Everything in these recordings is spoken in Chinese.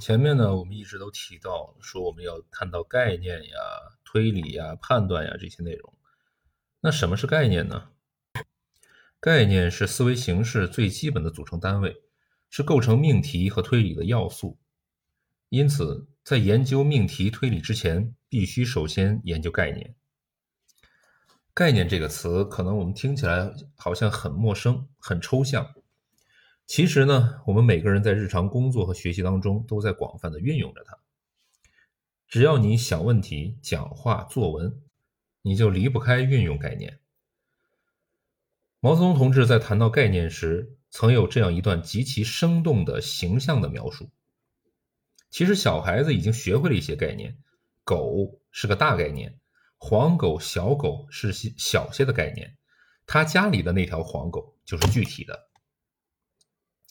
前面呢，我们一直都提到说我们要看到概念呀、推理呀、判断呀这些内容。那什么是概念呢？概念是思维形式最基本的组成单位，是构成命题和推理的要素。因此，在研究命题推理之前，必须首先研究概念。概念这个词，可能我们听起来好像很陌生、很抽象。其实呢，我们每个人在日常工作和学习当中都在广泛的运用着它。只要你想问题、讲话、作文，你就离不开运用概念。毛泽东同志在谈到概念时，曾有这样一段极其生动的形象的描述。其实小孩子已经学会了一些概念，狗是个大概念，黄狗、小狗是些小些的概念，他家里的那条黄狗就是具体的。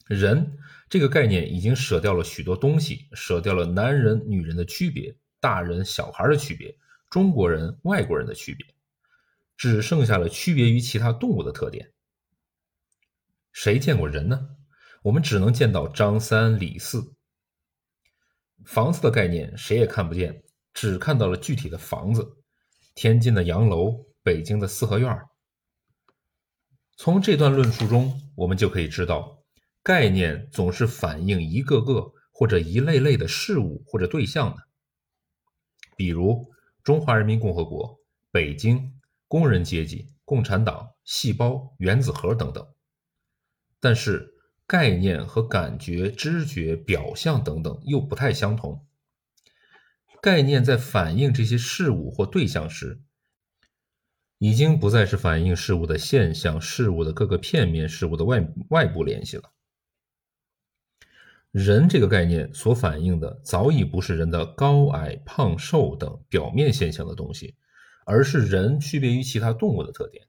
人这个概念已经舍掉了许多东西，舍掉了男人、女人的区别，大人、小孩的区别，中国人、外国人的区别，只剩下了区别于其他动物的特点。谁见过人呢？我们只能见到张三李四。房子的概念谁也看不见，只看到了具体的房子：天津的洋楼，北京的四合院。从这段论述中，我们就可以知道。概念总是反映一个个或者一类类的事物或者对象的，比如中华人民共和国、北京、工人阶级、共产党、细胞、原子核等等。但是概念和感觉、知觉、表象等等又不太相同。概念在反映这些事物或对象时，已经不再是反映事物的现象、事物的各个片面、事物的外外部联系了。人这个概念所反映的早已不是人的高矮、胖瘦等表面现象的东西，而是人区别于其他动物的特点。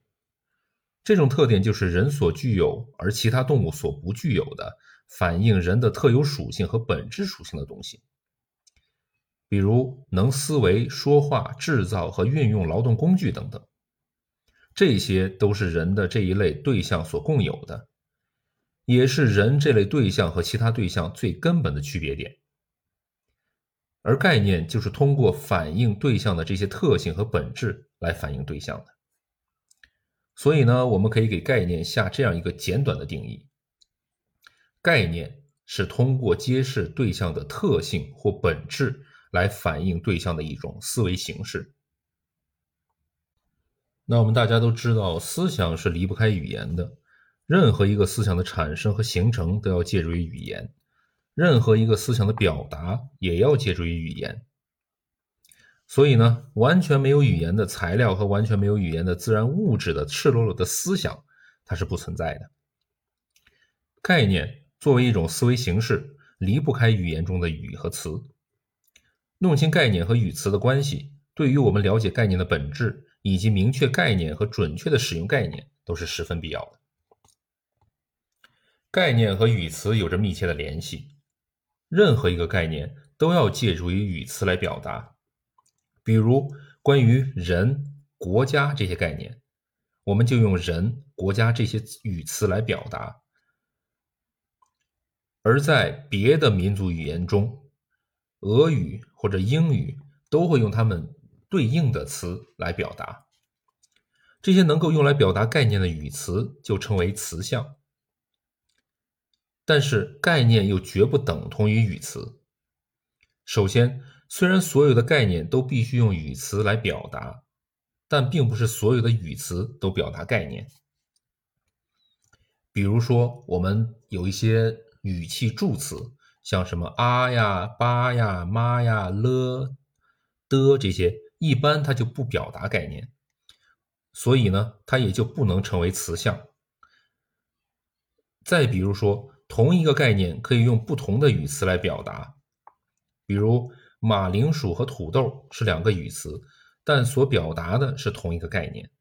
这种特点就是人所具有而其他动物所不具有的，反映人的特有属性和本质属性的东西。比如能思维、说话、制造和运用劳动工具等等，这些都是人的这一类对象所共有的。也是人这类对象和其他对象最根本的区别点，而概念就是通过反映对象的这些特性和本质来反映对象的。所以呢，我们可以给概念下这样一个简短的定义：概念是通过揭示对象的特性或本质来反映对象的一种思维形式。那我们大家都知道，思想是离不开语言的。任何一个思想的产生和形成都要借助于语言，任何一个思想的表达也要借助于语言。所以呢，完全没有语言的材料和完全没有语言的自然物质的赤裸裸的思想，它是不存在的。概念作为一种思维形式，离不开语言中的语和词。弄清概念和语词的关系，对于我们了解概念的本质以及明确概念和准确的使用概念，都是十分必要的。概念和语词有着密切的联系，任何一个概念都要借助于语词来表达。比如，关于人、国家这些概念，我们就用人、国家这些语词来表达；而在别的民族语言中，俄语或者英语都会用它们对应的词来表达。这些能够用来表达概念的语词就称为词项。但是概念又绝不等同于语词。首先，虽然所有的概念都必须用语词来表达，但并不是所有的语词都表达概念。比如说，我们有一些语气助词，像什么啊呀、吧呀、妈呀、了、的这些，一般它就不表达概念，所以呢，它也就不能成为词项。再比如说。同一个概念可以用不同的语词来表达，比如马铃薯和土豆是两个语词，但所表达的是同一个概念。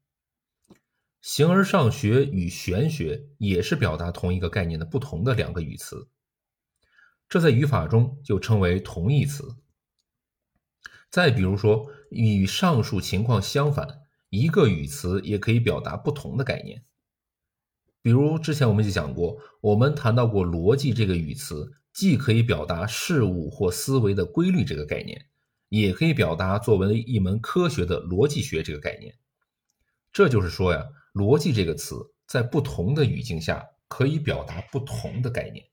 形而上学与玄学也是表达同一个概念的不同的两个语词，这在语法中就称为同义词。再比如说，与上述情况相反，一个语词也可以表达不同的概念。比如之前我们就讲过，我们谈到过逻辑这个语词，既可以表达事物或思维的规律这个概念，也可以表达作为一门科学的逻辑学这个概念。这就是说呀，逻辑这个词在不同的语境下可以表达不同的概念。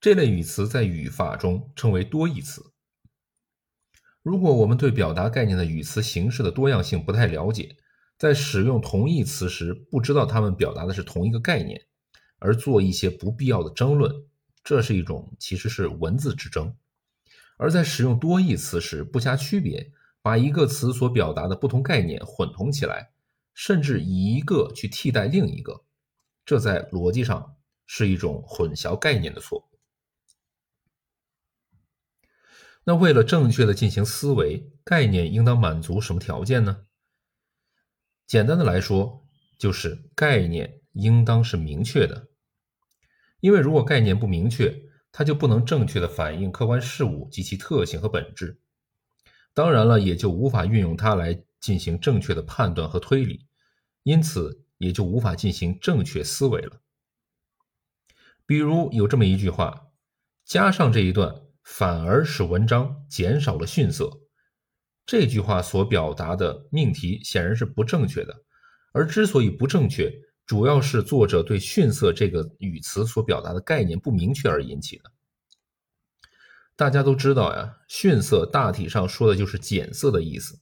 这类语词在语法中称为多义词。如果我们对表达概念的语词形式的多样性不太了解，在使用同义词时不知道它们表达的是同一个概念，而做一些不必要的争论，这是一种其实是文字之争；而在使用多义词时不加区别，把一个词所表达的不同概念混同起来，甚至以一个去替代另一个，这在逻辑上是一种混淆概念的错误。那为了正确的进行思维，概念应当满足什么条件呢？简单的来说，就是概念应当是明确的。因为如果概念不明确，它就不能正确的反映客观事物及其特性和本质。当然了，也就无法运用它来进行正确的判断和推理，因此也就无法进行正确思维了。比如有这么一句话，加上这一段。反而使文章减少了逊色。这句话所表达的命题显然是不正确的，而之所以不正确，主要是作者对逊色这个语词所表达的概念不明确而引起的。大家都知道呀，逊色大体上说的就是减色的意思。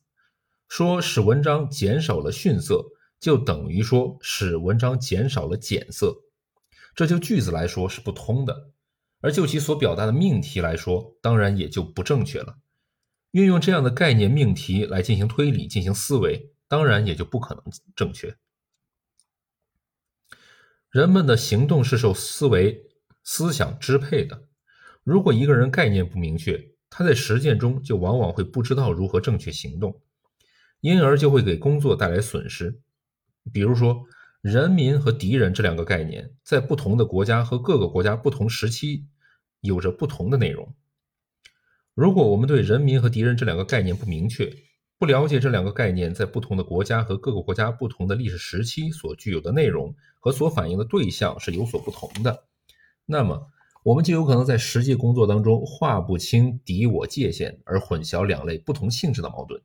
说使文章减少了逊色，就等于说使文章减少了减色，这就句子来说是不通的。而就其所表达的命题来说，当然也就不正确了。运用这样的概念命题来进行推理、进行思维，当然也就不可能正确。人们的行动是受思维、思想支配的。如果一个人概念不明确，他在实践中就往往会不知道如何正确行动，因而就会给工作带来损失。比如说。人民和敌人这两个概念，在不同的国家和各个国家不同时期，有着不同的内容。如果我们对人民和敌人这两个概念不明确，不了解这两个概念在不同的国家和各个国家不同的历史时期所具有的内容和所反映的对象是有所不同的，那么我们就有可能在实际工作当中划不清敌我界限，而混淆两类不同性质的矛盾。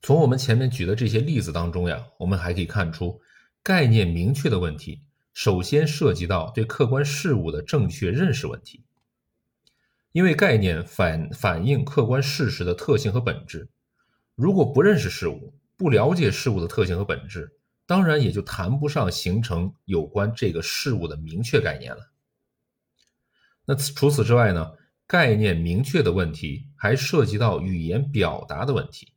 从我们前面举的这些例子当中呀，我们还可以看出，概念明确的问题，首先涉及到对客观事物的正确认识问题。因为概念反反映客观事实的特性和本质，如果不认识事物，不了解事物的特性和本质，当然也就谈不上形成有关这个事物的明确概念了。那除此之外呢，概念明确的问题还涉及到语言表达的问题。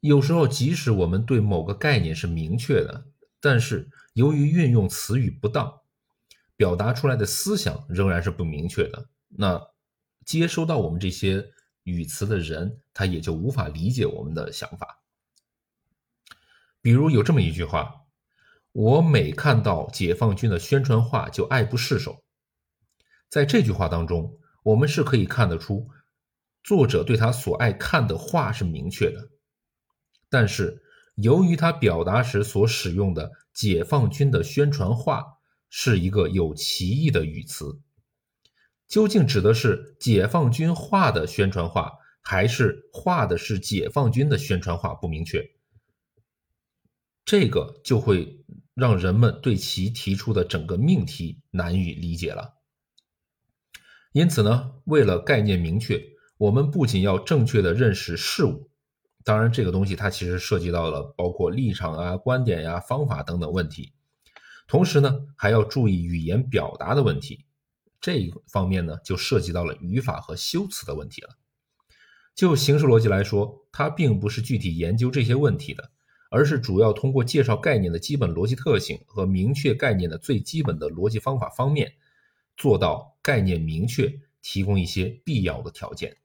有时候，即使我们对某个概念是明确的，但是由于运用词语不当，表达出来的思想仍然是不明确的。那接收到我们这些语词的人，他也就无法理解我们的想法。比如有这么一句话：“我每看到解放军的宣传画就爱不释手。”在这句话当中，我们是可以看得出，作者对他所爱看的画是明确的。但是，由于他表达时所使用的“解放军的宣传画”是一个有歧义的语词，究竟指的是解放军画的宣传画，还是画的是解放军的宣传画，不明确。这个就会让人们对其提出的整个命题难以理解了。因此呢，为了概念明确，我们不仅要正确的认识事物。当然，这个东西它其实涉及到了包括立场啊、观点呀、方法等等问题，同时呢，还要注意语言表达的问题。这一方面呢，就涉及到了语法和修辞的问题了。就形式逻辑来说，它并不是具体研究这些问题的，而是主要通过介绍概念的基本逻辑特性和明确概念的最基本的逻辑方法方面，做到概念明确，提供一些必要的条件。